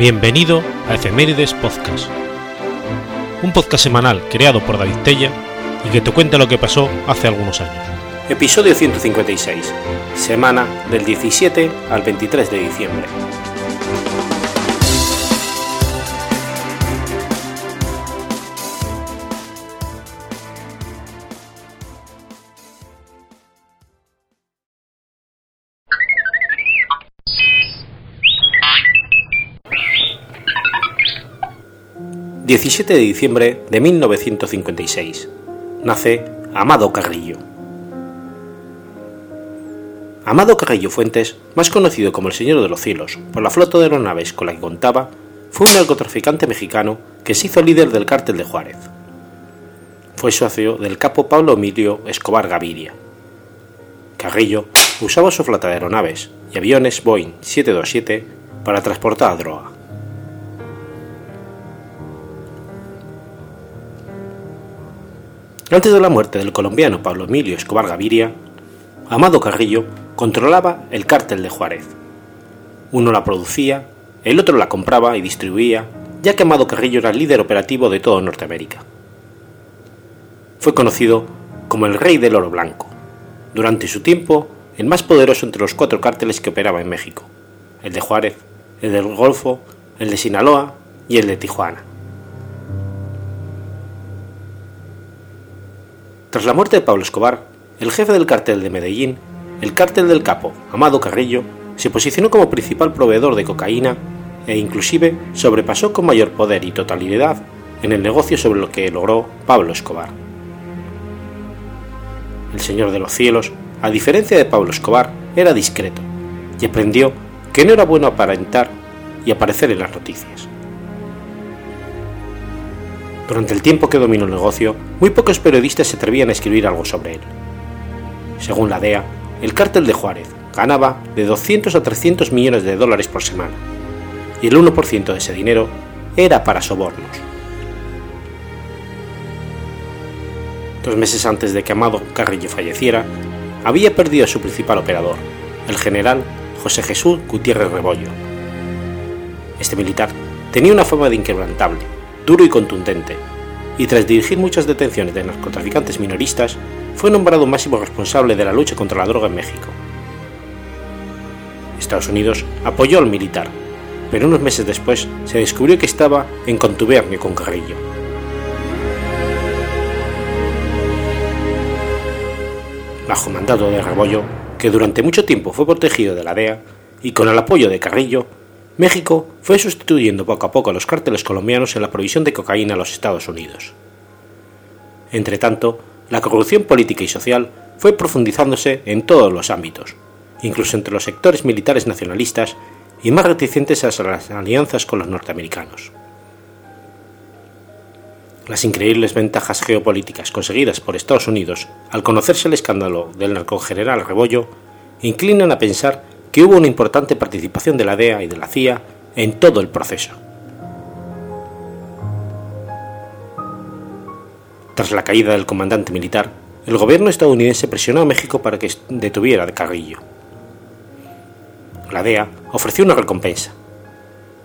Bienvenido a Efemérides Podcast, un podcast semanal creado por David Tella y que te cuenta lo que pasó hace algunos años. Episodio 156, semana del 17 al 23 de diciembre. 17 de diciembre de 1956. Nace Amado Carrillo. Amado Carrillo Fuentes, más conocido como el Señor de los Cielos por la flota de aeronaves con la que contaba, fue un narcotraficante mexicano que se hizo líder del cártel de Juárez. Fue socio del capo Pablo Emilio Escobar Gaviria. Carrillo usaba su flota de aeronaves y aviones Boeing 727 para transportar droga. Antes de la muerte del colombiano Pablo Emilio Escobar Gaviria, Amado Carrillo controlaba el cártel de Juárez. Uno la producía, el otro la compraba y distribuía, ya que Amado Carrillo era el líder operativo de toda Norteamérica. Fue conocido como el Rey del Oro Blanco, durante su tiempo el más poderoso entre los cuatro cárteles que operaba en México, el de Juárez, el del Golfo, el de Sinaloa y el de Tijuana. Tras la muerte de Pablo Escobar, el jefe del cartel de Medellín, el cártel del capo, Amado Carrillo, se posicionó como principal proveedor de cocaína e inclusive sobrepasó con mayor poder y totalidad en el negocio sobre lo que logró Pablo Escobar. El Señor de los Cielos, a diferencia de Pablo Escobar, era discreto y aprendió que no era bueno aparentar y aparecer en las noticias. Durante el tiempo que dominó el negocio, muy pocos periodistas se atrevían a escribir algo sobre él. Según la DEA, el cártel de Juárez ganaba de 200 a 300 millones de dólares por semana, y el 1% de ese dinero era para sobornos. Dos meses antes de que Amado Carrillo falleciera, había perdido a su principal operador, el general José Jesús Gutiérrez Rebollo. Este militar tenía una fama de inquebrantable duro y contundente, y tras dirigir muchas detenciones de narcotraficantes minoristas, fue nombrado máximo responsable de la lucha contra la droga en México. Estados Unidos apoyó al militar, pero unos meses después se descubrió que estaba en contubernio con Carrillo. Bajo mandato de Rebollo, que durante mucho tiempo fue protegido de la DEA, y con el apoyo de Carrillo, México fue sustituyendo poco a poco a los cárteles colombianos en la provisión de cocaína a los Estados Unidos. Entretanto, la corrupción política y social fue profundizándose en todos los ámbitos, incluso entre los sectores militares nacionalistas y más reticentes a las alianzas con los norteamericanos. Las increíbles ventajas geopolíticas conseguidas por Estados Unidos al conocerse el escándalo del narcogeneral Rebollo inclinan a pensar que hubo una importante participación de la DEA y de la CIA en todo el proceso. Tras la caída del comandante militar, el gobierno estadounidense presionó a México para que detuviera a Carrillo. La DEA ofreció una recompensa.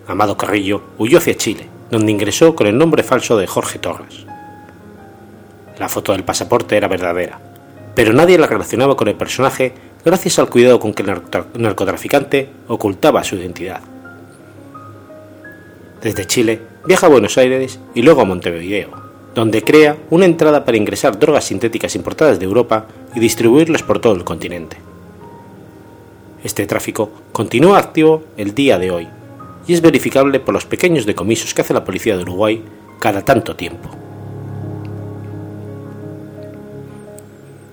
Amado Carrillo huyó hacia Chile, donde ingresó con el nombre falso de Jorge Torres. La foto del pasaporte era verdadera, pero nadie la relacionaba con el personaje gracias al cuidado con que el narcotraficante ocultaba su identidad. Desde Chile viaja a Buenos Aires y luego a Montevideo, donde crea una entrada para ingresar drogas sintéticas importadas de Europa y distribuirlas por todo el continente. Este tráfico continúa activo el día de hoy y es verificable por los pequeños decomisos que hace la policía de Uruguay cada tanto tiempo.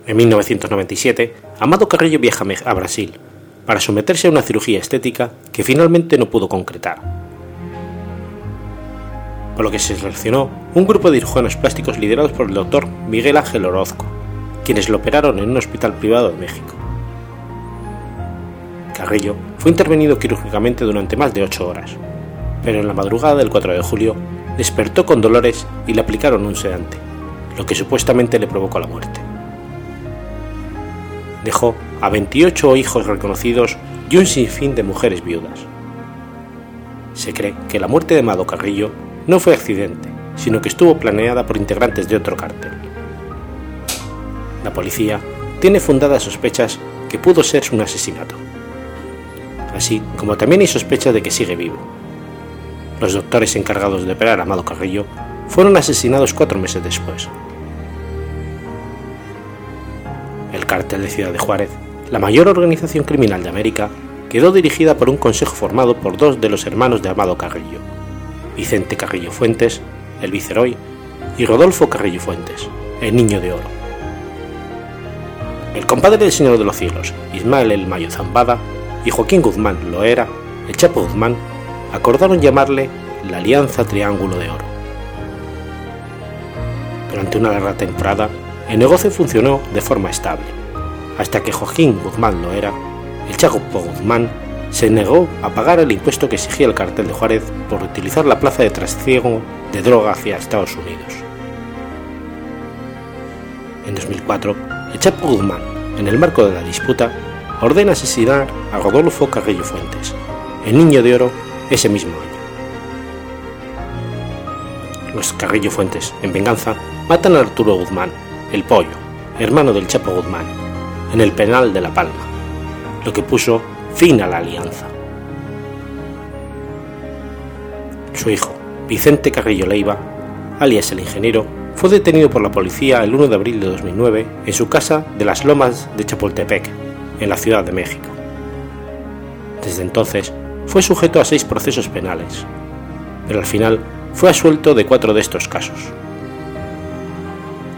En 1997, Amado Carrillo viaja a Brasil para someterse a una cirugía estética que finalmente no pudo concretar. Por lo que se seleccionó un grupo de cirujanos plásticos liderados por el doctor Miguel Ángel Orozco, quienes lo operaron en un hospital privado de México. Carrillo fue intervenido quirúrgicamente durante más de ocho horas, pero en la madrugada del 4 de julio despertó con dolores y le aplicaron un sedante, lo que supuestamente le provocó la muerte dejó a 28 hijos reconocidos y un sinfín de mujeres viudas. Se cree que la muerte de Amado Carrillo no fue accidente, sino que estuvo planeada por integrantes de otro cártel. La policía tiene fundadas sospechas que pudo ser un asesinato, así como también hay sospechas de que sigue vivo. Los doctores encargados de operar a Amado Carrillo fueron asesinados cuatro meses después. El cártel de Ciudad de Juárez, la mayor organización criminal de América, quedó dirigida por un consejo formado por dos de los hermanos de Amado Carrillo, Vicente Carrillo Fuentes, el viceroy, y Rodolfo Carrillo Fuentes, el niño de oro. El compadre del Señor de los Cielos, Ismael el Mayo Zambada, y Joaquín Guzmán Loera, el Chapo Guzmán, acordaron llamarle la Alianza Triángulo de Oro. Durante una larga temporada, el negocio funcionó de forma estable, hasta que Joaquín Guzmán Loera, el Chapo Guzmán, se negó a pagar el impuesto que exigía el cartel de Juárez por utilizar la plaza de trasiego de droga hacia Estados Unidos. En 2004, el Chapo Guzmán, en el marco de la disputa, ordena asesinar a Rodolfo Carrillo Fuentes, el niño de oro, ese mismo año. Los Carrillo Fuentes, en venganza, matan a Arturo Guzmán, el pollo, hermano del Chapo Guzmán, en el penal de La Palma, lo que puso fin a la alianza. Su hijo, Vicente Carrillo Leiva, alias el ingeniero, fue detenido por la policía el 1 de abril de 2009 en su casa de las Lomas de Chapultepec, en la Ciudad de México. Desde entonces fue sujeto a seis procesos penales, pero al final fue asuelto de cuatro de estos casos.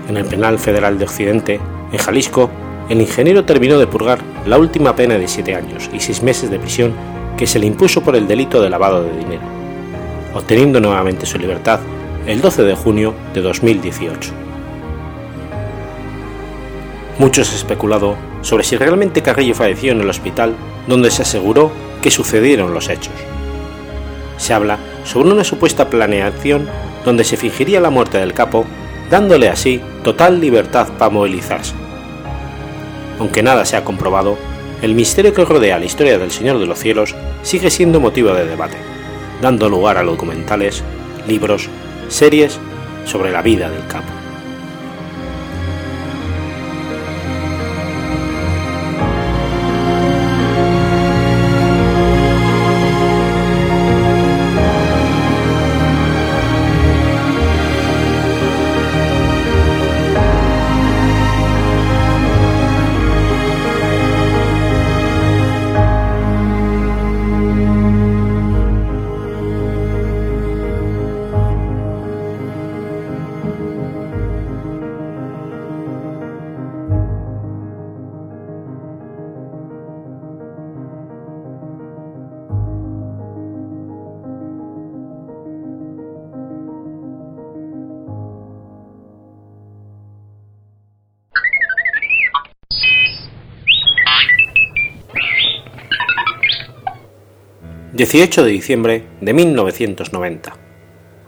En el Penal Federal de Occidente, en Jalisco, el ingeniero terminó de purgar la última pena de siete años y seis meses de prisión que se le impuso por el delito de lavado de dinero, obteniendo nuevamente su libertad el 12 de junio de 2018. Muchos han especulado sobre si realmente Carrillo falleció en el hospital donde se aseguró que sucedieron los hechos. Se habla sobre una supuesta planeación donde se fingiría la muerte del capo, dándole así total libertad para movilizarse. Aunque nada se ha comprobado, el misterio que rodea la historia del Señor de los Cielos sigue siendo motivo de debate, dando lugar a documentales, libros, series sobre la vida del capo. 18 de diciembre de 1990.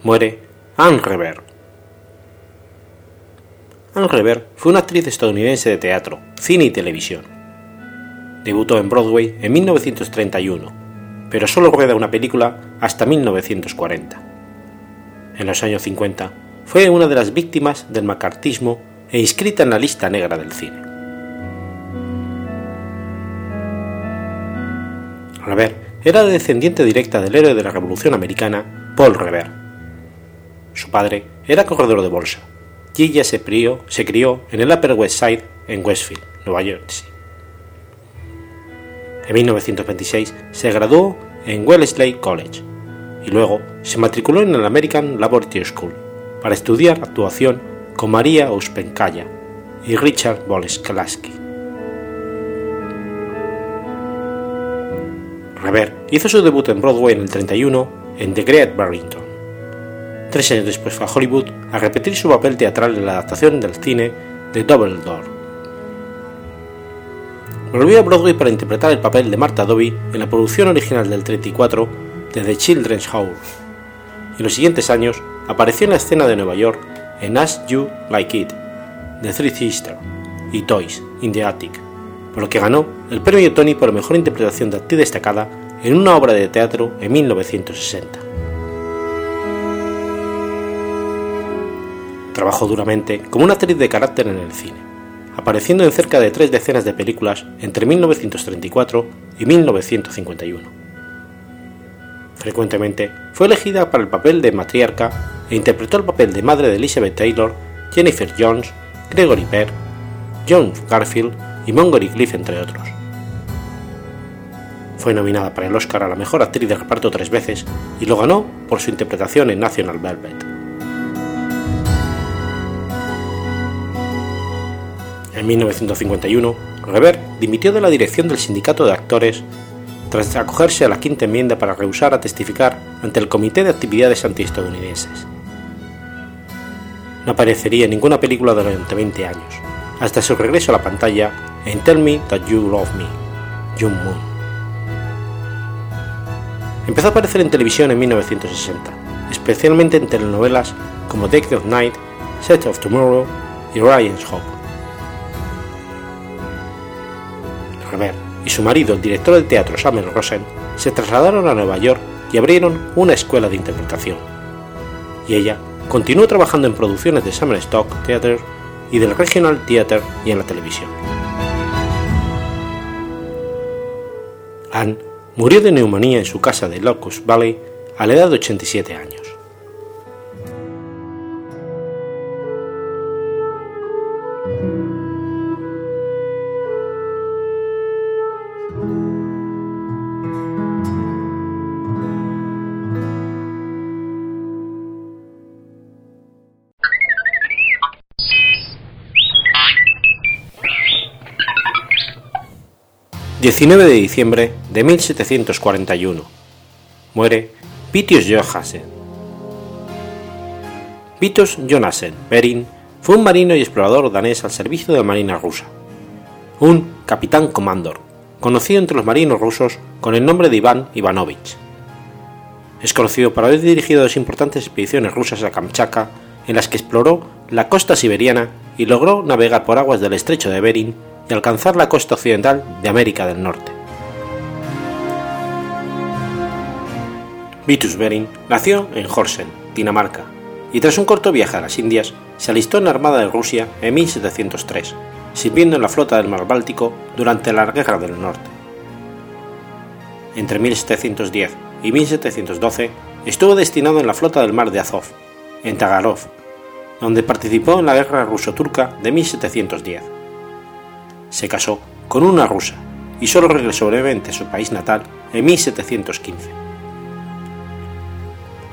Muere Anne Rever. Anne Rever fue una actriz estadounidense de teatro, cine y televisión. Debutó en Broadway en 1931, pero solo rueda una película hasta 1940. En los años 50 fue una de las víctimas del macartismo e inscrita en la lista negra del cine. Rever era descendiente directa del héroe de la Revolución Americana, Paul Revere. Su padre era corredor de bolsa y ella se, crió en el Upper West Side en Westfield, Nueva Jersey. En 1926 se graduó en Wellesley College y luego se matriculó en el American Laboratory School para estudiar actuación con María Uspenkaya y Richard Bolesklaski. Hizo su debut en Broadway en el 31 en The Great Barrington. Tres años después fue a Hollywood a repetir su papel teatral en la adaptación del cine de Double Door. Volvió a Broadway para interpretar el papel de Martha Dobby en la producción original del 34 de The Children's House, y en los siguientes años apareció en la escena de Nueva York en As You Like It, The Three Sisters y Toys in the Attic, por lo que ganó el premio Tony por mejor interpretación de actriz destacada en una obra de teatro en 1960. Trabajó duramente como una actriz de carácter en el cine, apareciendo en cerca de tres decenas de películas entre 1934 y 1951. Frecuentemente fue elegida para el papel de matriarca e interpretó el papel de madre de Elizabeth Taylor, Jennifer Jones, Gregory Peck, John Garfield y Montgomery Cliff, entre otros. Fue nominada para el Oscar a la mejor actriz de reparto tres veces y lo ganó por su interpretación en National Velvet. En 1951, Rever dimitió de la dirección del sindicato de actores tras acogerse a la quinta enmienda para rehusar a testificar ante el Comité de Actividades Antiestadounidenses. No aparecería en ninguna película durante 20 años, hasta su regreso a la pantalla en Tell Me That You Love Me, Jung Moon. Empezó a aparecer en televisión en 1960, especialmente en telenovelas como Dead of Night, Set of Tomorrow y Ryan's Hope. Rever y su marido, el director del teatro Samuel Rosen, se trasladaron a Nueva York y abrieron una escuela de interpretación. Y ella continuó trabajando en producciones de Samuel Stock Theatre y del Regional Theatre y en la televisión. Anne murió de neumonía en su casa de Locust Valley a la edad de 87 años. 19 de diciembre de 1741. Muere Pitius Johansen. Vitus Jonassen Bering fue un marino y explorador danés al servicio de la Marina rusa. Un capitán comandor, conocido entre los marinos rusos con el nombre de Iván Ivanovich. Es conocido por haber dirigido dos importantes expediciones rusas a Kamchatka, en las que exploró la costa siberiana y logró navegar por aguas del estrecho de Bering y alcanzar la costa occidental de América del Norte. Vitus Bering nació en Horsen, Dinamarca, y tras un corto viaje a las Indias, se alistó en la Armada de Rusia en 1703, sirviendo en la flota del Mar Báltico durante la Guerra del Norte. Entre 1710 y 1712 estuvo destinado en la flota del Mar de Azov, en Tagarov, donde participó en la Guerra ruso-turca de 1710 se casó con una rusa y solo regresó brevemente a su país natal en 1715.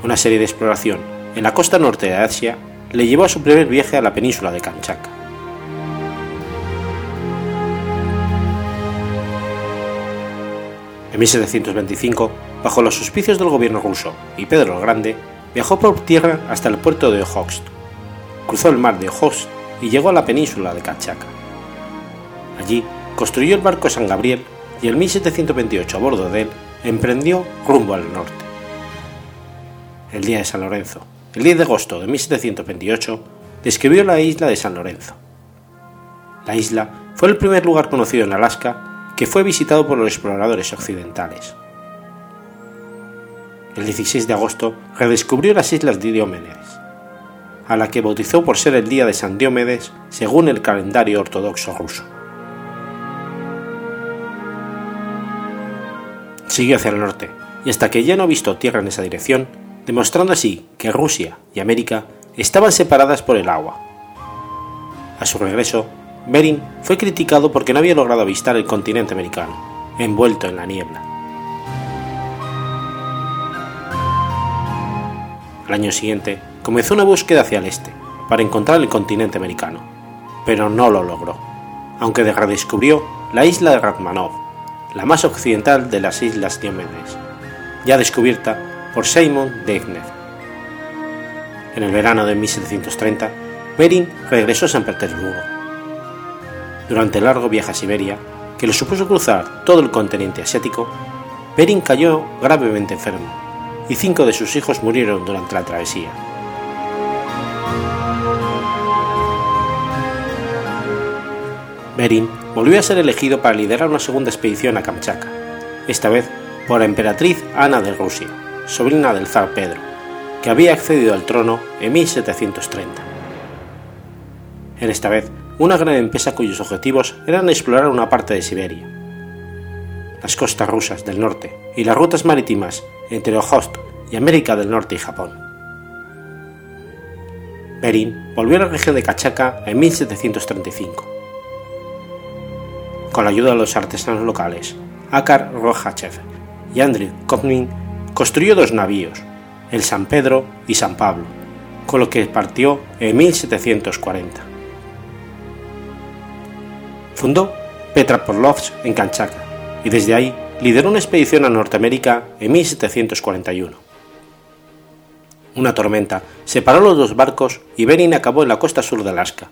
Una serie de exploración en la costa norte de Asia le llevó a su primer viaje a la península de Kamchatka. En 1725, bajo los auspicios del gobierno ruso y Pedro el Grande, viajó por tierra hasta el puerto de Okhotsk, cruzó el mar de Okhotsk y llegó a la península de Kamchatka. Allí construyó el barco San Gabriel y en 1728 a bordo de él emprendió rumbo al norte. El día de San Lorenzo, el 10 de agosto de 1728, describió la isla de San Lorenzo. La isla fue el primer lugar conocido en Alaska que fue visitado por los exploradores occidentales. El 16 de agosto redescubrió las islas de Diomedes, a la que bautizó por ser el día de San Diomedes según el calendario ortodoxo ruso. Siguió hacia el norte, y hasta que ya no visto tierra en esa dirección, demostrando así que Rusia y América estaban separadas por el agua. A su regreso, Bering fue criticado porque no había logrado avistar el continente americano, envuelto en la niebla. Al año siguiente, comenzó una búsqueda hacia el este, para encontrar el continente americano, pero no lo logró, aunque redescubrió la isla de Ratmanov, la más occidental de las Islas Diomedes, ya descubierta por Simon Degner. En el verano de 1730, Bering regresó a San Petersburgo. Durante el largo viaje a Siberia, que le supuso cruzar todo el continente asiático, Bering cayó gravemente enfermo y cinco de sus hijos murieron durante la travesía. Bering volvió a ser elegido para liderar una segunda expedición a Kamchatka, esta vez por la emperatriz Ana de Rusia, sobrina del zar Pedro, que había accedido al trono en 1730. En esta vez, una gran empresa cuyos objetivos eran explorar una parte de Siberia, las costas rusas del norte y las rutas marítimas entre Ojost y América del Norte y Japón. Bering volvió a la región de Kachaka en 1735. Con la ayuda de los artesanos locales, Akar Rojachev y Andrew Kovnin, construyó dos navíos, el San Pedro y San Pablo, con lo que partió en 1740. Fundó Petraporlovsk en Kanchaka y desde ahí lideró una expedición a Norteamérica en 1741. Una tormenta separó los dos barcos y Bering acabó en la costa sur de Alaska,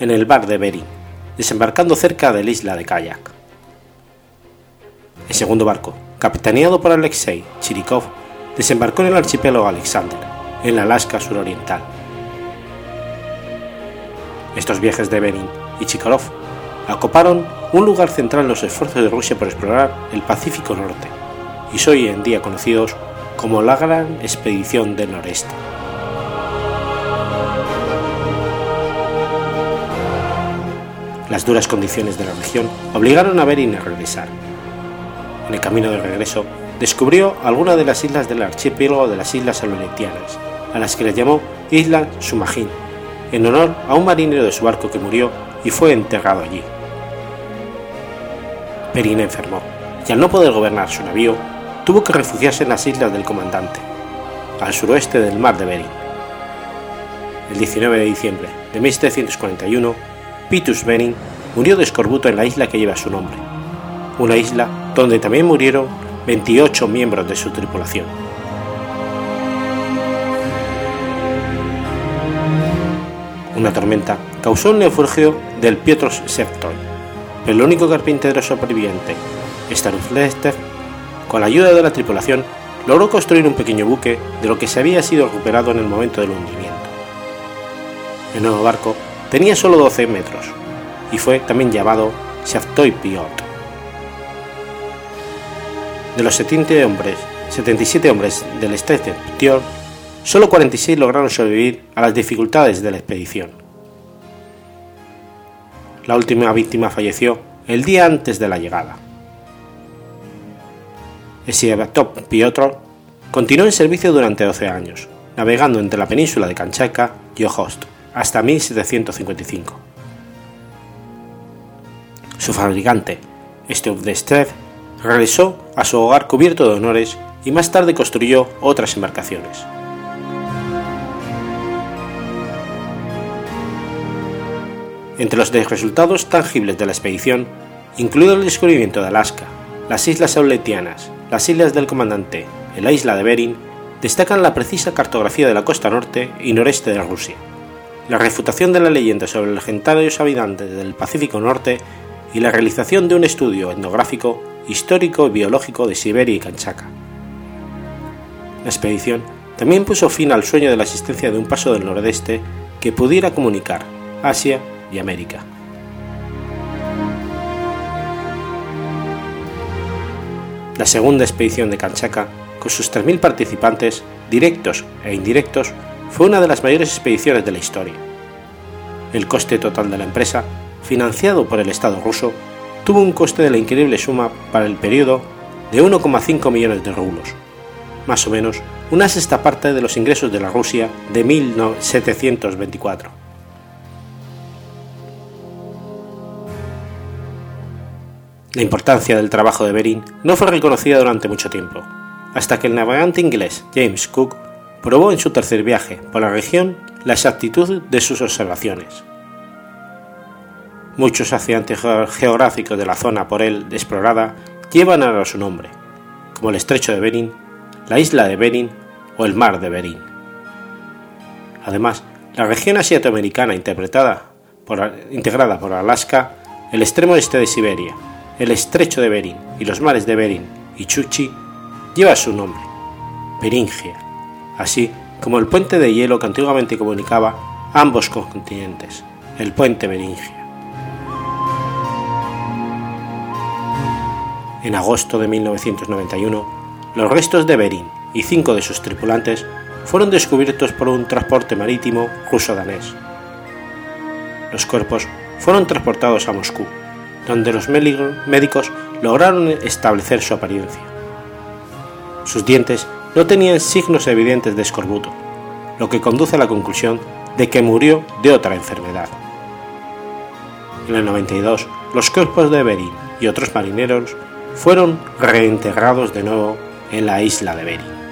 en el bar de Bering, desembarcando cerca de la isla de Kayak. El segundo barco, capitaneado por Alexei Chirikov, desembarcó en el archipiélago Alexander, en la Alaska suroriental. Estos viajes de Bering y Chikarov acoparon un lugar central en los esfuerzos de Rusia por explorar el Pacífico Norte, y son hoy en día conocidos como la Gran Expedición del Noreste. Las duras condiciones de la región obligaron a Bering a regresar. En el camino de regreso, descubrió algunas de las islas del archipiélago de las Islas Aleutianas, a las que le llamó Isla Sumajin, en honor a un marinero de su barco que murió y fue enterrado allí. Bering enfermó, y al no poder gobernar su navío, tuvo que refugiarse en las Islas del Comandante, al suroeste del mar de Bering. El 19 de diciembre de 1741, Pitus Bering murió de escorbuto en la isla que lleva su nombre, una isla donde también murieron 28 miembros de su tripulación. Una tormenta causó el naufragio del Piotr Sevtoy, pero el único carpintero sobreviviente, Staroslester, con la ayuda de la tripulación, logró construir un pequeño buque de lo que se había sido recuperado en el momento del hundimiento. El nuevo barco tenía solo 12 metros y fue también llamado Shaftoy Piot. De los 70 hombres, 77 hombres del Strether Ptior, solo 46 lograron sobrevivir a las dificultades de la expedición. La última víctima falleció el día antes de la llegada. Sievatop Piotr continuó en servicio durante 12 años, navegando entre la península de Kanchaka y Ojost hasta 1755. Su fabricante, Stubdestrev, regresó a su hogar cubierto de honores y más tarde construyó otras embarcaciones. Entre los resultados tangibles de la expedición, incluido el descubrimiento de Alaska, las islas Auletianas, las islas del Comandante y la isla de Bering, destacan la precisa cartografía de la costa norte y noreste de Rusia, la refutación de la leyenda sobre los legendarios habitantes del Pacífico Norte y la realización de un estudio etnográfico, histórico y biológico de Siberia y Kanchaka. La expedición también puso fin al sueño de la existencia de un paso del nordeste que pudiera comunicar Asia y América. La segunda expedición de Kanchaka, con sus 3.000 participantes, directos e indirectos, fue una de las mayores expediciones de la historia. El coste total de la empresa, financiado por el Estado ruso, tuvo un coste de la increíble suma para el periodo de 1,5 millones de rublos, más o menos una sexta parte de los ingresos de la Rusia de 1724. La importancia del trabajo de Bering no fue reconocida durante mucho tiempo, hasta que el navegante inglés James Cook probó en su tercer viaje por la región la exactitud de sus observaciones. Muchos accidentes geográficos de la zona por él explorada llevan ahora su nombre, como el estrecho de Bering, la isla de Bering o el mar de Bering. Además, la región asiatoamericana interpretada por, integrada por Alaska, el extremo este de Siberia, el estrecho de Bering y los mares de Bering y Chuchi lleva su nombre, Beringia, así como el puente de hielo que antiguamente comunicaba ambos continentes, el puente Beringia. En agosto de 1991, los restos de Bering y cinco de sus tripulantes fueron descubiertos por un transporte marítimo ruso-danés. Los cuerpos fueron transportados a Moscú, donde los médicos lograron establecer su apariencia. Sus dientes no tenían signos evidentes de escorbuto, lo que conduce a la conclusión de que murió de otra enfermedad. En el 92, los cuerpos de Bering y otros marineros fueron reenterrados de nuevo en la isla de Bering.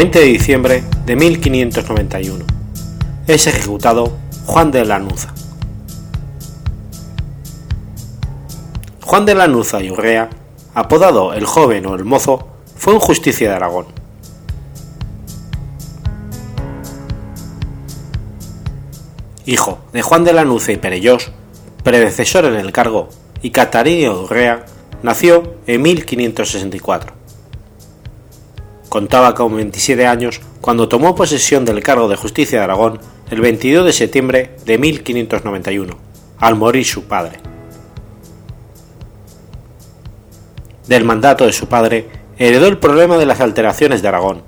20 de diciembre de 1591. Es ejecutado Juan de Lanuza. Juan de Lanuza y Urrea, apodado el joven o el mozo, fue un justicia de Aragón. Hijo de Juan de Lanuza y Perellós, predecesor en el cargo, y Catarina Urrea, nació en 1564 Contaba con 27 años cuando tomó posesión del cargo de justicia de Aragón el 22 de septiembre de 1591, al morir su padre. Del mandato de su padre heredó el problema de las alteraciones de Aragón,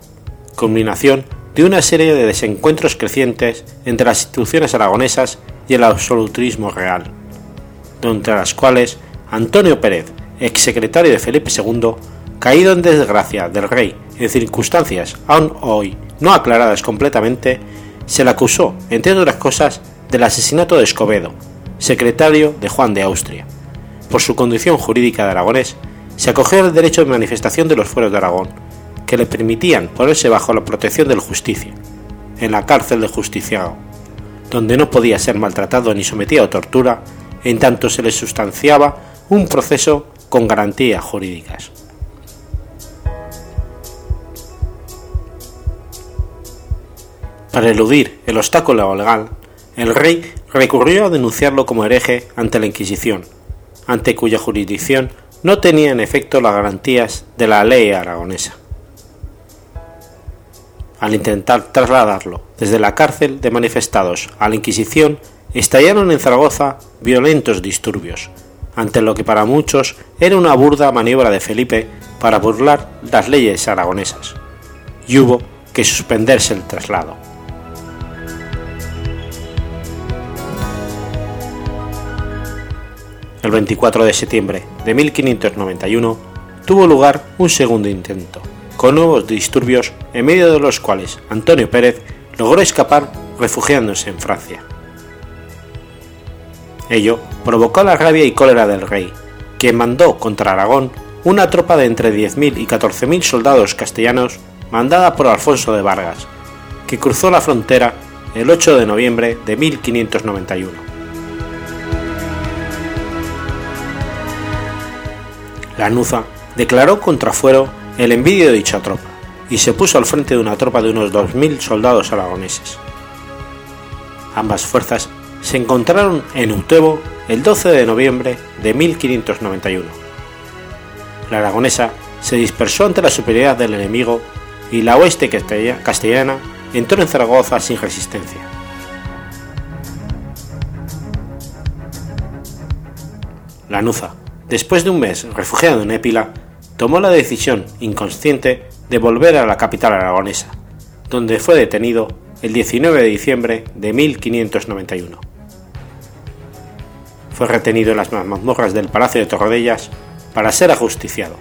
culminación de una serie de desencuentros crecientes entre las instituciones aragonesas y el absolutismo real, entre las cuales Antonio Pérez, exsecretario de Felipe II, caído en desgracia del rey en circunstancias aún hoy no aclaradas completamente, se le acusó, entre otras cosas, del asesinato de Escobedo, secretario de Juan de Austria. Por su condición jurídica de aragonés, se acogió al derecho de manifestación de los fueros de Aragón, que le permitían ponerse bajo la protección del justicia, en la cárcel de justiciado, donde no podía ser maltratado ni sometido a tortura, en tanto se le sustanciaba un proceso con garantías jurídicas. Para eludir el obstáculo legal, el rey recurrió a denunciarlo como hereje ante la Inquisición, ante cuya jurisdicción no tenía en efecto las garantías de la ley aragonesa. Al intentar trasladarlo desde la cárcel de manifestados a la Inquisición, estallaron en Zaragoza violentos disturbios, ante lo que para muchos era una burda maniobra de Felipe para burlar las leyes aragonesas, y hubo que suspenderse el traslado. El 24 de septiembre de 1591, tuvo lugar un segundo intento, con nuevos disturbios en medio de los cuales Antonio Pérez logró escapar refugiándose en Francia. Ello provocó la rabia y cólera del rey, quien mandó contra Aragón una tropa de entre 10.000 y 14.000 soldados castellanos mandada por Alfonso de Vargas, que cruzó la frontera el 8 de noviembre de 1591 Lanuza declaró contra Fuero el envidio de dicha tropa y se puso al frente de una tropa de unos 2.000 soldados aragoneses. Ambas fuerzas se encontraron en Utebo el 12 de noviembre de 1591. La aragonesa se dispersó ante la superioridad del enemigo y la oeste castellana entró en Zaragoza sin resistencia. Lanuza, después de un mes refugiado en Épila, tomó la decisión inconsciente de volver a la capital aragonesa, donde fue detenido el 19 de diciembre de 1591. Fue retenido en las mazmorras del Palacio de Torrodellas para ser ajusticiado.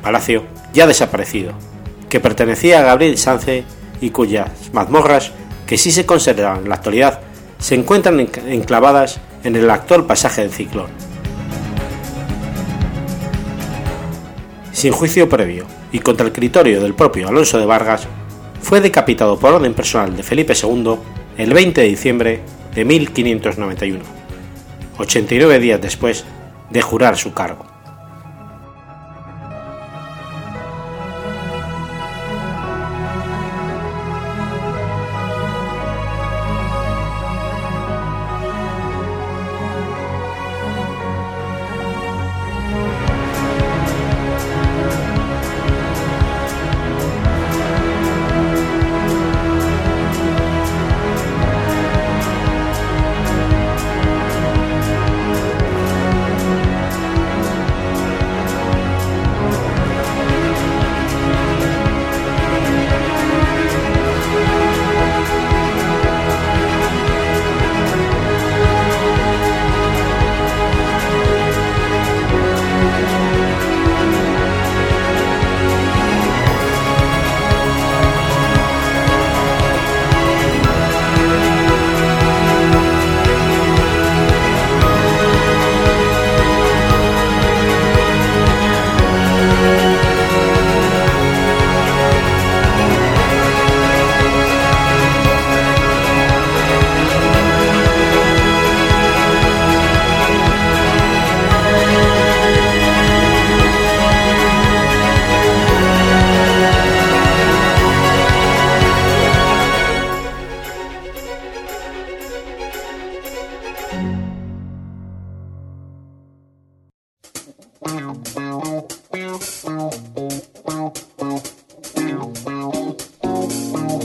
Palacio ya desaparecido, que pertenecía a Gabriel Sánchez y cuyas mazmorras, que sí se conservan en la actualidad, se encuentran enclavadas en el actual pasaje del Ciclón. Sin juicio previo y contra el criterio del propio Alonso de Vargas, fue decapitado por orden personal de Felipe II el 20 de diciembre de 1591, 89 días después de jurar su cargo.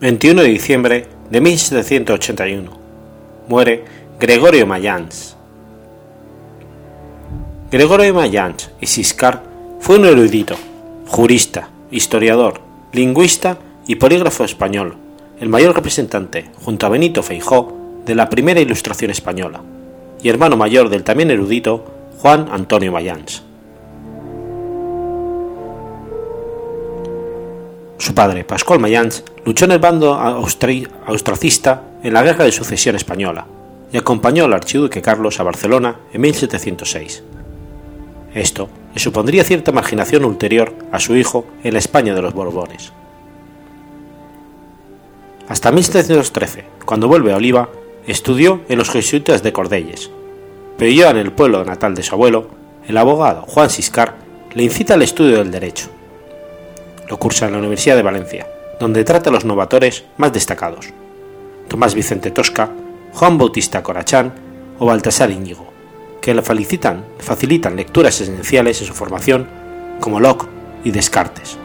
21 de diciembre de 1781. Muere Gregorio Mayans. Gregorio Mayans y Siscar fue un erudito, jurista, historiador, lingüista y polígrafo español, el mayor representante, junto a Benito Feijó, de la primera Ilustración española, y hermano mayor del también erudito Juan Antonio Mayans. Su padre, Pascual Mayans, luchó en el bando austracista en la Guerra de Sucesión Española y acompañó al archiduque Carlos a Barcelona en 1706. Esto le supondría cierta marginación ulterior a su hijo en la España de los Borbones. Hasta 1713, cuando vuelve a Oliva, estudió en los jesuitas de Cordelles, pero ya en el pueblo natal de su abuelo, el abogado Juan Siscar le incita al estudio del derecho lo cursa en la Universidad de Valencia, donde trata a los novatores más destacados, Tomás Vicente Tosca, Juan Bautista Corachán o Baltasar Íñigo, que le facilitan, facilitan lecturas esenciales en su formación, como Locke y Descartes.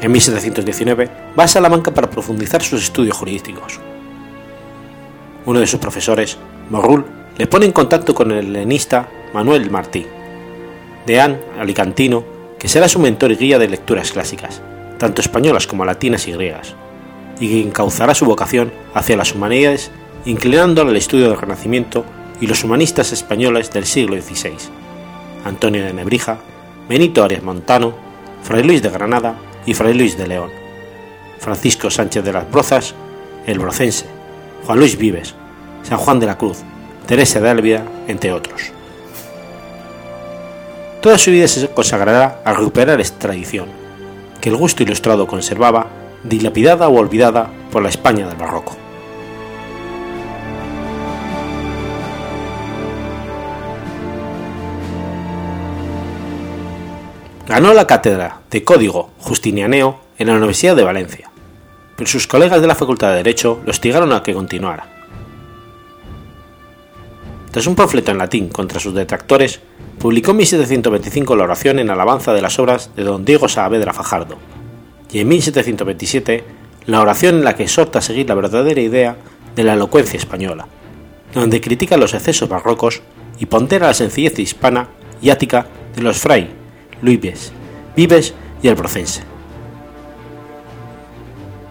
En 1719 va a Salamanca para profundizar sus estudios jurídicos. Uno de sus profesores, Morrul, le pone en contacto con el helenista Manuel Martí, deán alicantino, que será su mentor y guía de lecturas clásicas, tanto españolas como latinas y griegas, y que encauzará su vocación hacia las humanidades inclinándola al estudio del Renacimiento y los humanistas españoles del siglo XVI, Antonio de Nebrija, Benito Arias Montano, Fray Luis de Granada y Fray Luis de León, Francisco Sánchez de las Brozas, el Brocense, Juan Luis Vives, San Juan de la Cruz, Teresa de Ávila, entre otros. Toda su vida se consagrará a recuperar esta tradición, que el gusto ilustrado conservaba, dilapidada o olvidada por la España del barroco. Ganó la cátedra de Código Justinianeo en la Universidad de Valencia, pero sus colegas de la Facultad de Derecho lo hostigaron a que continuara. Tras un panfleto en latín contra sus detractores, publicó en 1725 la oración en alabanza de las obras de don Diego Saavedra Fajardo, y en 1727 la oración en la que exhorta a seguir la verdadera idea de la elocuencia española, donde critica los excesos barrocos y pondera la sencillez hispana y ática de los fray, Luis Vives y el Procense.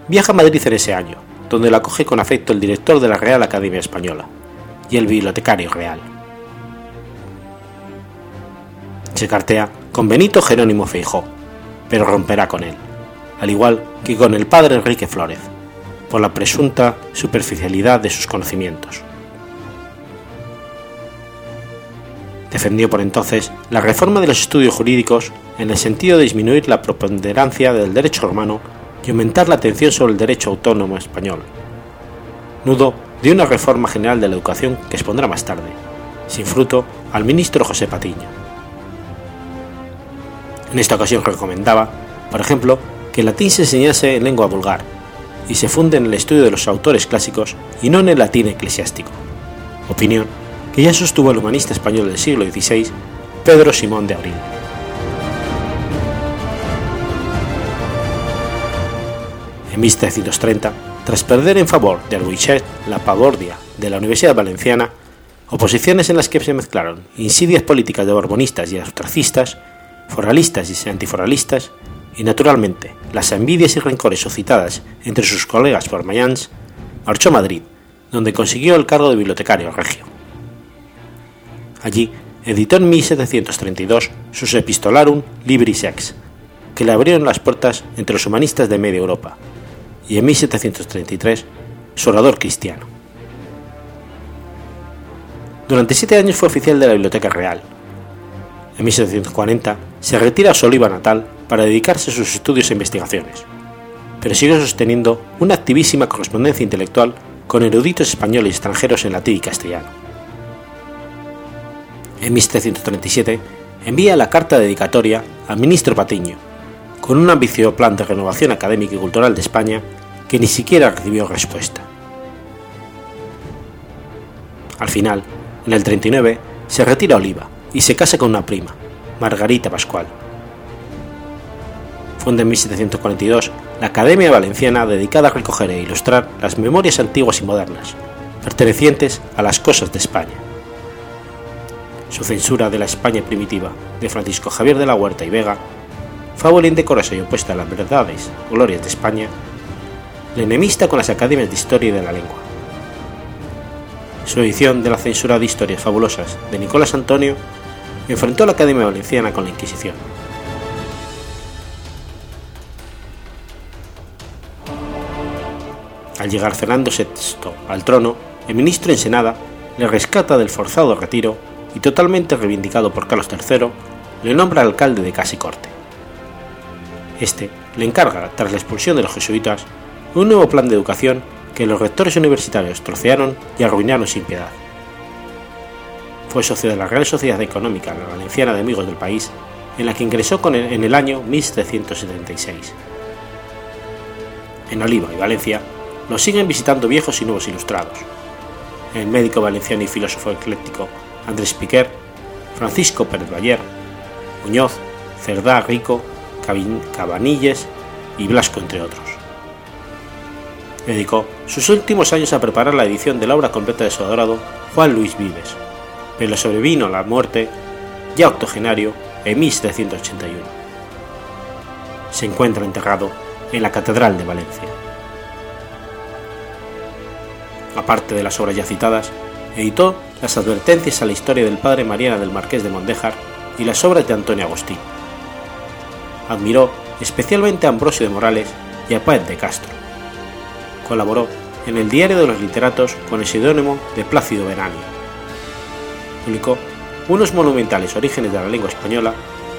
Viaja a Madrid en ese año, donde la acoge con afecto el director de la Real Academia Española y el bibliotecario real. Se cartea con Benito Jerónimo Feijó, pero romperá con él, al igual que con el padre Enrique Flórez, por la presunta superficialidad de sus conocimientos. Defendió por entonces la reforma de los estudios jurídicos en el sentido de disminuir la preponderancia del derecho romano y aumentar la atención sobre el derecho autónomo español, nudo de una reforma general de la educación que expondrá más tarde, sin fruto, al ministro José Patiño. En esta ocasión recomendaba, por ejemplo, que el latín se enseñase en lengua vulgar y se funde en el estudio de los autores clásicos y no en el latín eclesiástico, opinión que ya sostuvo el humanista español del siglo XVI, Pedro Simón de Abril. En 1730, tras perder en favor de Albuichet la pavordia de la Universidad Valenciana, oposiciones en las que se mezclaron insidias políticas de borbonistas y austracistas, foralistas y antiforalistas, y naturalmente las envidias y rencores suscitadas entre sus colegas formayans, marchó a Madrid, donde consiguió el cargo de bibliotecario regio. Allí editó en 1732 sus Epistolarum Libris Ex, que le abrieron las puertas entre los humanistas de media Europa, y en 1733 su orador cristiano. Durante siete años fue oficial de la Biblioteca Real. En 1740 se retira a su oliva natal para dedicarse a sus estudios e investigaciones, pero sigue sosteniendo una activísima correspondencia intelectual con eruditos españoles y extranjeros en latín y castellano. En 1737 envía la carta dedicatoria al ministro Patiño, con un ambicioso plan de renovación académica y cultural de España que ni siquiera recibió respuesta. Al final, en el 39, se retira Oliva y se casa con una prima, Margarita Pascual. Funda en 1742 la Academia Valenciana dedicada a recoger e ilustrar las memorias antiguas y modernas, pertenecientes a las cosas de España. Su censura de la España primitiva de Francisco Javier de la Huerta y Vega, fábula indecorosa y opuesta a las verdades, glorias de España, la enemista con las academias de historia y de la lengua. Su edición de la censura de historias fabulosas de Nicolás Antonio enfrentó a la Academia Valenciana con la Inquisición. Al llegar Fernando VI al trono, el ministro Ensenada le rescata del forzado retiro y totalmente reivindicado por Carlos III, le nombra alcalde de Casi Corte. Este le encarga, tras la expulsión de los jesuitas, un nuevo plan de educación que los rectores universitarios trocearon y arruinaron sin piedad. Fue socio de la Real Sociedad Económica la Valenciana de Amigos del País, en la que ingresó en el año 1776. En Oliva y Valencia lo siguen visitando viejos y nuevos ilustrados. El médico valenciano y filósofo ecléctico Andrés Piquer, Francisco Pérez Bayer, Muñoz, Cerdá Rico, Cabanilles y Blasco, entre otros dedicó sus últimos años a preparar la edición de la obra completa de su adorado Juan Luis Vives, pero sobrevino la muerte, ya octogenario, en 1781. Se encuentra enterrado en la Catedral de Valencia. Aparte de las obras ya citadas, editó las advertencias a la historia del padre Mariana del Marqués de Mondéjar y las obras de Antonio Agustín. Admiró especialmente a Ambrosio de Morales y a Páez de Castro colaboró en el Diario de los Literatos con el seudónimo de Plácido Venanio. Publicó unos monumentales orígenes de la lengua española,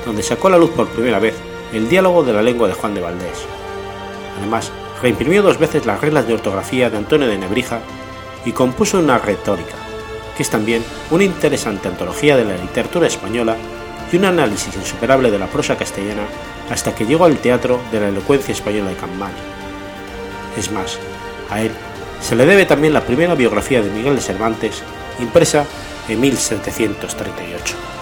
donde sacó a la luz por primera vez el diálogo de la lengua de Juan de Valdés. Además, reimprimió dos veces las reglas de ortografía de Antonio de Nebrija y compuso una retórica, que es también una interesante antología de la literatura española y un análisis insuperable de la prosa castellana hasta que llegó al teatro de la elocuencia española de Campana. Es más, a él se le debe también la primera biografía de Miguel de Cervantes, impresa en 1738.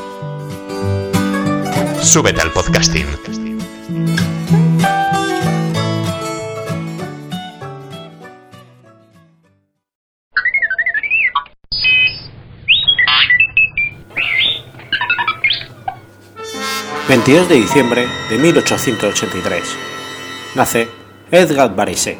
Súbete al podcasting. ...22 de diciembre de 1883... ...nace Edgar Varese.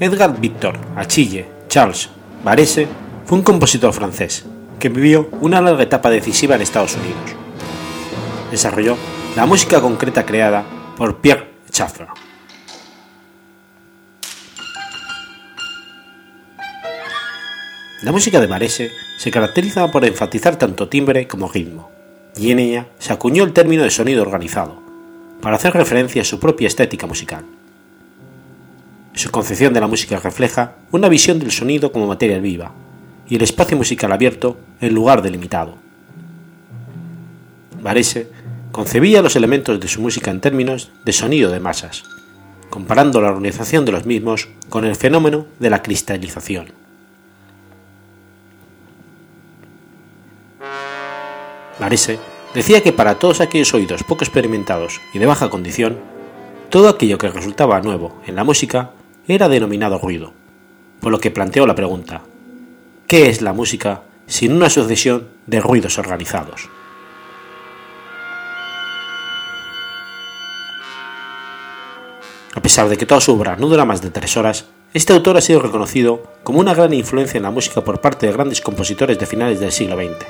Edgar Victor Achille Charles Varese fue un compositor francés, que vivió una larga etapa decisiva en Estados Unidos. Desarrolló la música concreta creada por Pierre Schaeffer. La música de Varese se caracteriza por enfatizar tanto timbre como ritmo, y en ella se acuñó el término de sonido organizado, para hacer referencia a su propia estética musical. Su concepción de la música refleja una visión del sonido como materia viva, y el espacio musical abierto en lugar delimitado. Varese concebía los elementos de su música en términos de sonido de masas, comparando la organización de los mismos con el fenómeno de la cristalización. Varese decía que para todos aquellos oídos poco experimentados y de baja condición, todo aquello que resultaba nuevo en la música era denominado ruido, por lo que planteó la pregunta, ¿Qué es la música sin una sucesión de ruidos organizados? A pesar de que toda su obra no dura más de tres horas, este autor ha sido reconocido como una gran influencia en la música por parte de grandes compositores de finales del siglo XX.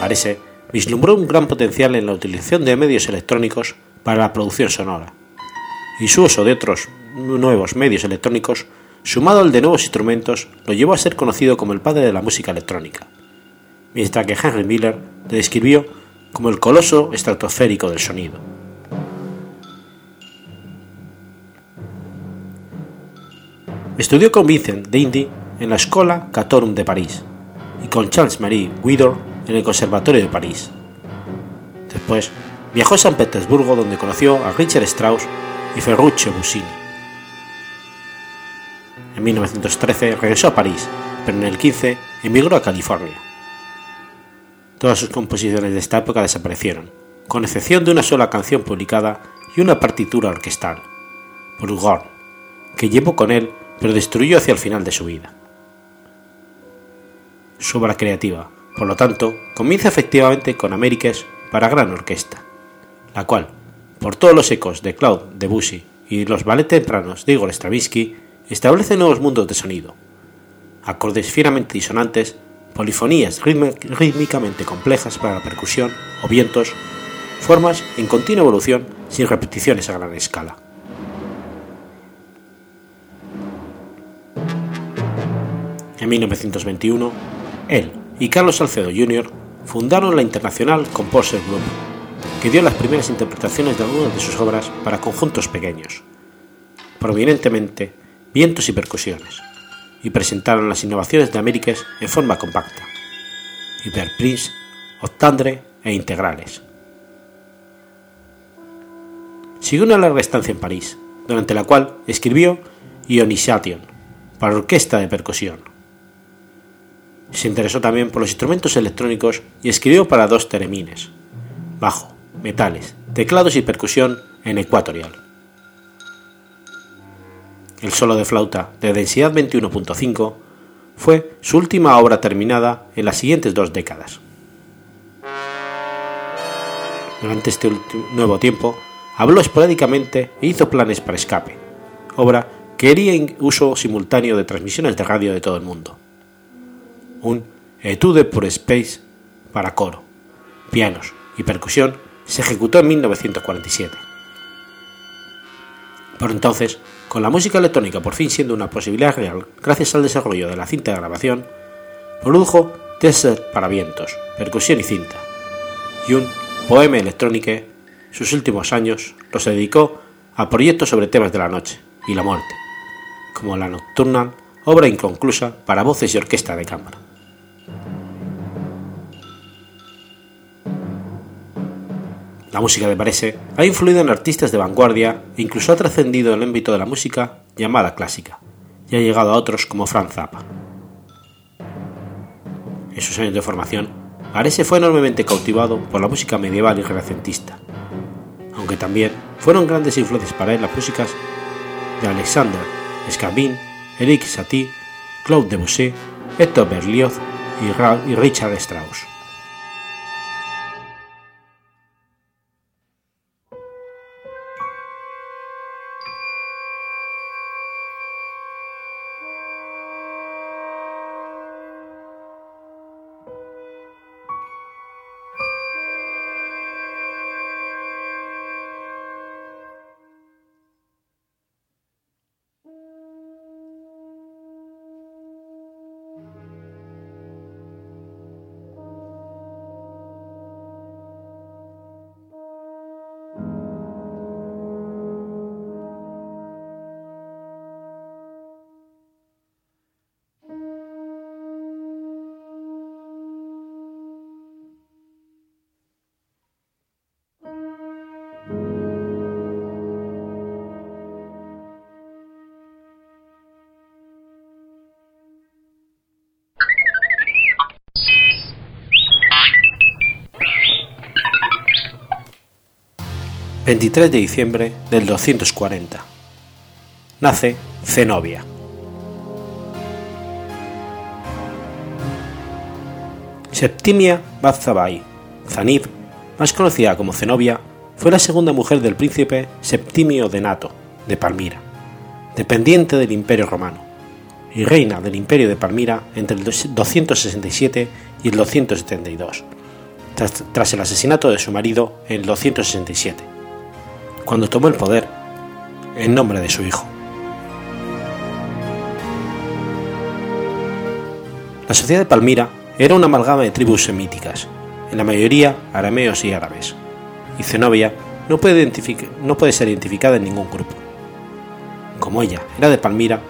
Parece vislumbró un gran potencial en la utilización de medios electrónicos para la producción sonora, y su uso de otros nuevos medios electrónicos sumado al de nuevos instrumentos, lo llevó a ser conocido como el padre de la música electrónica, mientras que Henry Miller le describió como el coloso estratosférico del sonido. Estudió con Vincent d'Indy en la Escola Catorum de París y con Charles-Marie Widor en el Conservatorio de París. Después viajó a San Petersburgo donde conoció a Richard Strauss y Ferruccio Busini. En 1913 regresó a París, pero en el 15 emigró a California. Todas sus composiciones de esta época desaparecieron, con excepción de una sola canción publicada y una partitura orquestal, Gorn, que llevó con él pero destruyó hacia el final de su vida. Su obra creativa, por lo tanto, comienza efectivamente con Américas para gran orquesta, la cual, por todos los ecos de Claude Debussy y los ballet tempranos de Igor Stravinsky, establece nuevos mundos de sonido, acordes fieramente disonantes, polifonías rítmicamente complejas para la percusión o vientos, formas en continua evolución sin repeticiones a gran escala. En 1921, él y Carlos Salcedo Jr. fundaron la Internacional Composer Group, que dio las primeras interpretaciones de algunas de sus obras para conjuntos pequeños, prominentemente vientos y percusiones, y presentaron las innovaciones de Américas en forma compacta, hyperprints, octandre e integrales. Siguió una larga estancia en París, durante la cual escribió Ionisation para orquesta de percusión se interesó también por los instrumentos electrónicos y escribió para dos teremines, bajo, metales, teclados y percusión en ecuatorial. El solo de flauta de densidad 21.5 fue su última obra terminada en las siguientes dos décadas. Durante este nuevo tiempo, habló esporádicamente e hizo planes para escape, obra que haría uso simultáneo de transmisiones de radio de todo el mundo un Etude pour Space para coro, pianos y percusión se ejecutó en 1947. Por entonces, con la música electrónica por fin siendo una posibilidad real gracias al desarrollo de la cinta de grabación, produjo Desert para vientos, percusión y cinta, y un poema electrónico. Sus últimos años los dedicó a proyectos sobre temas de la noche y la muerte, como la Nocturnal, obra inconclusa para voces y orquesta de cámara. La música de Parese ha influido en artistas de vanguardia e incluso ha trascendido en el ámbito de la música llamada clásica y ha llegado a otros como Franz Zappa. En sus años de formación, Parese fue enormemente cautivado por la música medieval y renacentista, aunque también fueron grandes influencias para él las músicas de Alexander Scriabin, Eric Satie, Claude Debussy, Hector Berlioz y Richard Strauss. 23 de diciembre del 240. Nace Zenobia. Septimia Bazzabai, Zanib, más conocida como Zenobia, fue la segunda mujer del príncipe Septimio de Nato, de Palmira, dependiente del Imperio Romano, y reina del Imperio de Palmira entre el 267 y el 272, tras, tras el asesinato de su marido en el 267 cuando tomó el poder en nombre de su hijo. La sociedad de Palmira era una amalgama de tribus semíticas, en la mayoría arameos y árabes, y Zenobia no puede, ser identificada en ningún grupo. Como ella era de Palmira,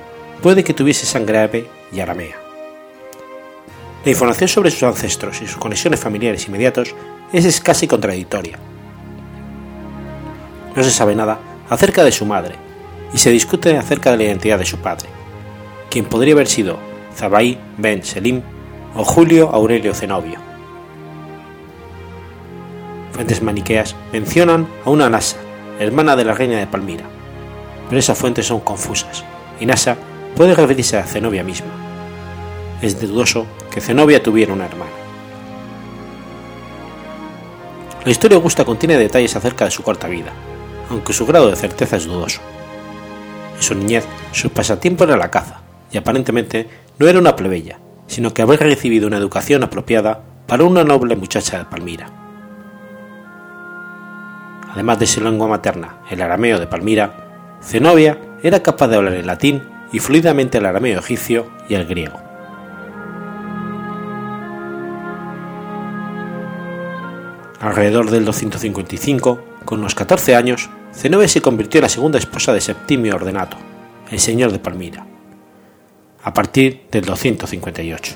puede que tuviese sangre árabe y aramea. La información sobre sus ancestros y sus conexiones familiares inmediatos es escasa y contradictoria. No se sabe nada acerca de su madre y se discute acerca de la identidad de su padre, quien podría haber sido Zabai ben Selim o Julio Aurelio Zenobio. Fuentes maniqueas mencionan a una Nasa, hermana de la reina de Palmira, pero esas fuentes son confusas y Nasa puede referirse a Zenobia misma. Es dudoso que Zenobia tuviera una hermana. La historia augusta contiene detalles acerca de su corta vida, aunque su grado de certeza es dudoso. En su niñez, su pasatiempo era la caza, y aparentemente no era una plebeya, sino que había recibido una educación apropiada para una noble muchacha de Palmira. Además de su lengua materna, el arameo de Palmira, Zenobia era capaz de hablar el latín y fluidamente el arameo egipcio y el griego. Alrededor del 255, con unos 14 años, Zenobia se convirtió en la segunda esposa de Septimio Ordenato, el señor de Palmira, a partir del 258.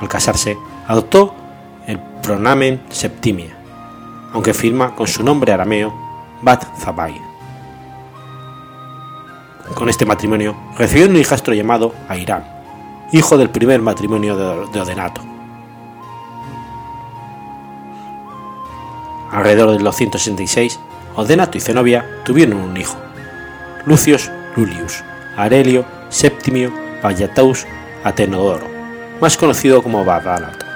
Al casarse, adoptó el pronomen Septimia, aunque firma con su nombre arameo Bat Zabai. Con este matrimonio recibió un hijastro llamado Airán, hijo del primer matrimonio de Odenato. Alrededor del 266, Odenato y Zenobia tuvieron un hijo, Lucius Lulius Aurelio Septimio Vallataus Atenodoro, más conocido como Badalato.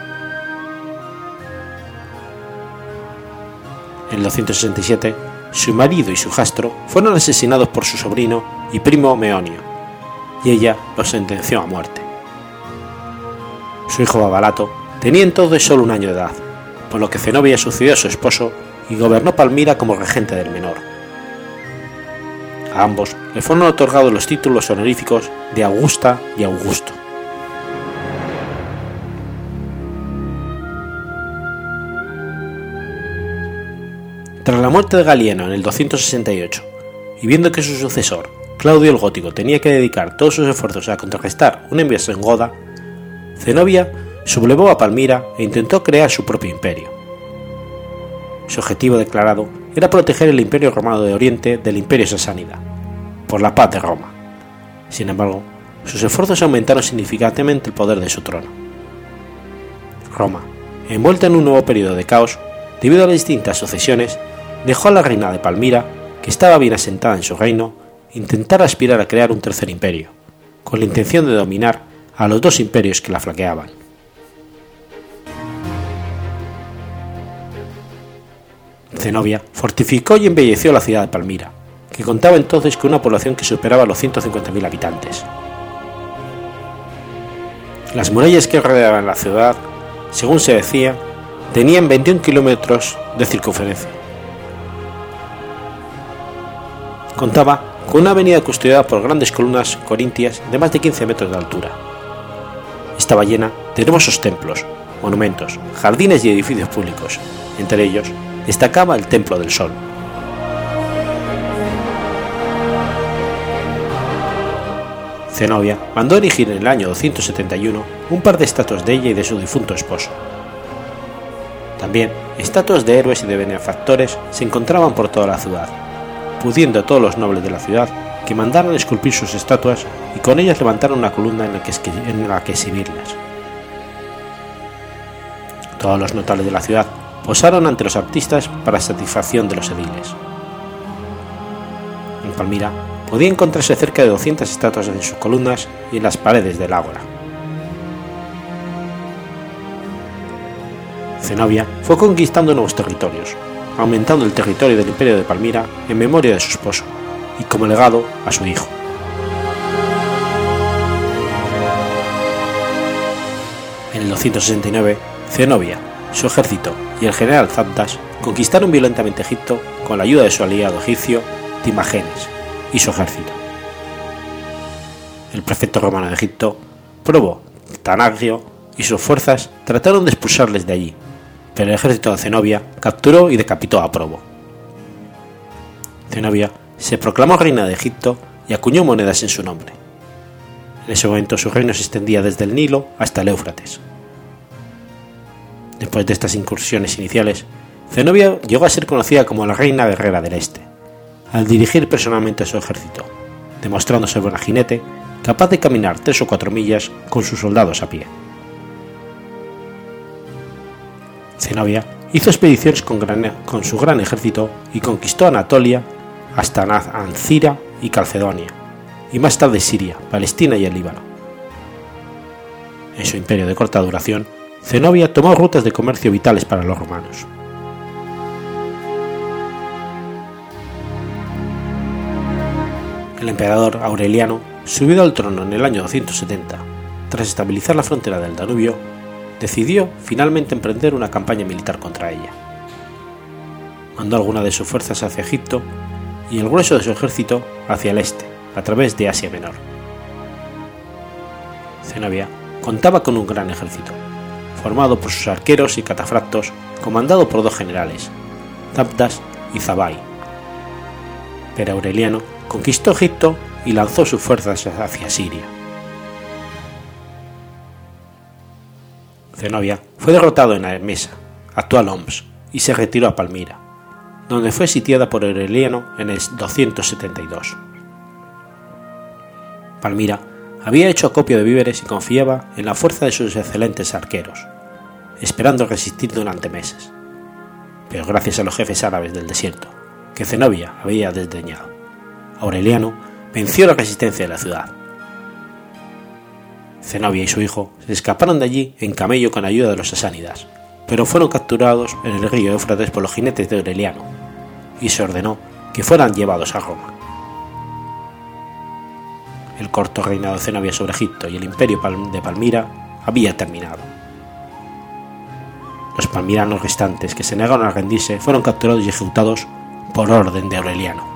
En el 267, su marido y su jastro fueron asesinados por su sobrino y primo Meonio, y ella los sentenció a muerte. Su hijo Babalato tenía entonces solo un año de edad, por lo que Zenobia sucedió a su esposo y gobernó Palmira como regente del menor. A ambos le fueron otorgados los títulos honoríficos de Augusta y Augusto. Tras la muerte de Galieno en el 268, y viendo que su sucesor, Claudio el Gótico, tenía que dedicar todos sus esfuerzos a contrarrestar una invasión goda, Zenobia sublevó a Palmira e intentó crear su propio imperio. Su objetivo declarado era proteger el Imperio Romano de Oriente del Imperio Sasánida, por la paz de Roma. Sin embargo, sus esfuerzos aumentaron significativamente el poder de su trono. Roma, envuelta en un nuevo periodo de caos debido a las distintas sucesiones, dejó a la reina de Palmira, que estaba bien asentada en su reino, intentar aspirar a crear un tercer imperio, con la intención de dominar a los dos imperios que la flaqueaban. Zenobia fortificó y embelleció la ciudad de Palmira, que contaba entonces con una población que superaba los 150.000 habitantes. Las murallas que rodeaban la ciudad, según se decía, tenían 21 kilómetros de circunferencia. Contaba con una avenida custodiada por grandes columnas corintias de más de 15 metros de altura. Estaba llena de hermosos templos, monumentos, jardines y edificios públicos, entre ellos destacaba el Templo del Sol. Zenobia mandó erigir en el año 271 un par de estatuas de ella y de su difunto esposo. También estatuas de héroes y de benefactores se encontraban por toda la ciudad, pudiendo a todos los nobles de la ciudad que mandaron esculpir sus estatuas y con ellas levantaron una columna en la que, en la que exhibirlas. Todos los notables de la ciudad posaron ante los artistas para satisfacción de los ediles. En Palmira podía encontrarse cerca de 200 estatuas en sus columnas y en las paredes del ágora. Zenobia fue conquistando nuevos territorios, aumentando el territorio del imperio de Palmira en memoria de su esposo y como legado a su hijo. En el 269, Zenobia, su ejército y el general Zabdas conquistaron violentamente Egipto con la ayuda de su aliado egipcio Timagenes y su ejército. El prefecto romano de Egipto, Probo Tanagrio y sus fuerzas trataron de expulsarles de allí, pero el ejército de Zenobia capturó y decapitó a Probo. Zenobia se proclamó reina de Egipto y acuñó monedas en su nombre. En ese momento su reino se extendía desde el Nilo hasta el Éufrates. Después de estas incursiones iniciales, Zenobia llegó a ser conocida como la reina guerrera del Este, al dirigir personalmente su ejército, demostrando ser buena jinete, capaz de caminar tres o cuatro millas con sus soldados a pie. Zenobia hizo expediciones con, con su gran ejército y conquistó Anatolia hasta Ancira y Calcedonia, y más tarde Siria, Palestina y el Líbano. En su imperio de corta duración, Zenobia tomó rutas de comercio vitales para los romanos. El emperador Aureliano, subido al trono en el año 270, tras estabilizar la frontera del Danubio, decidió finalmente emprender una campaña militar contra ella. Mandó algunas de sus fuerzas hacia Egipto y el grueso de su ejército hacia el este, a través de Asia Menor. Zenobia contaba con un gran ejército, formado por sus arqueros y catafractos, comandado por dos generales, Zabdas y Zabai. Pero Aureliano conquistó Egipto y lanzó sus fuerzas hacia Siria. Zenobia fue derrotado en Hermesa, actual Homs, y se retiró a Palmira, donde fue sitiada por Aureliano en el 272. Palmira había hecho acopio de víveres y confiaba en la fuerza de sus excelentes arqueros, esperando resistir durante meses. Pero gracias a los jefes árabes del desierto, que Zenobia había desdeñado, Aureliano venció la resistencia de la ciudad. Zenobia y su hijo se escaparon de allí en camello con ayuda de los sasánidas, pero fueron capturados en el río Éufrates por los jinetes de Aureliano, y se ordenó que fueran llevados a Roma. El corto reinado de Zenobia sobre Egipto y el imperio de Palmira había terminado. Los palmiranos restantes que se negaron a rendirse fueron capturados y ejecutados por orden de Aureliano.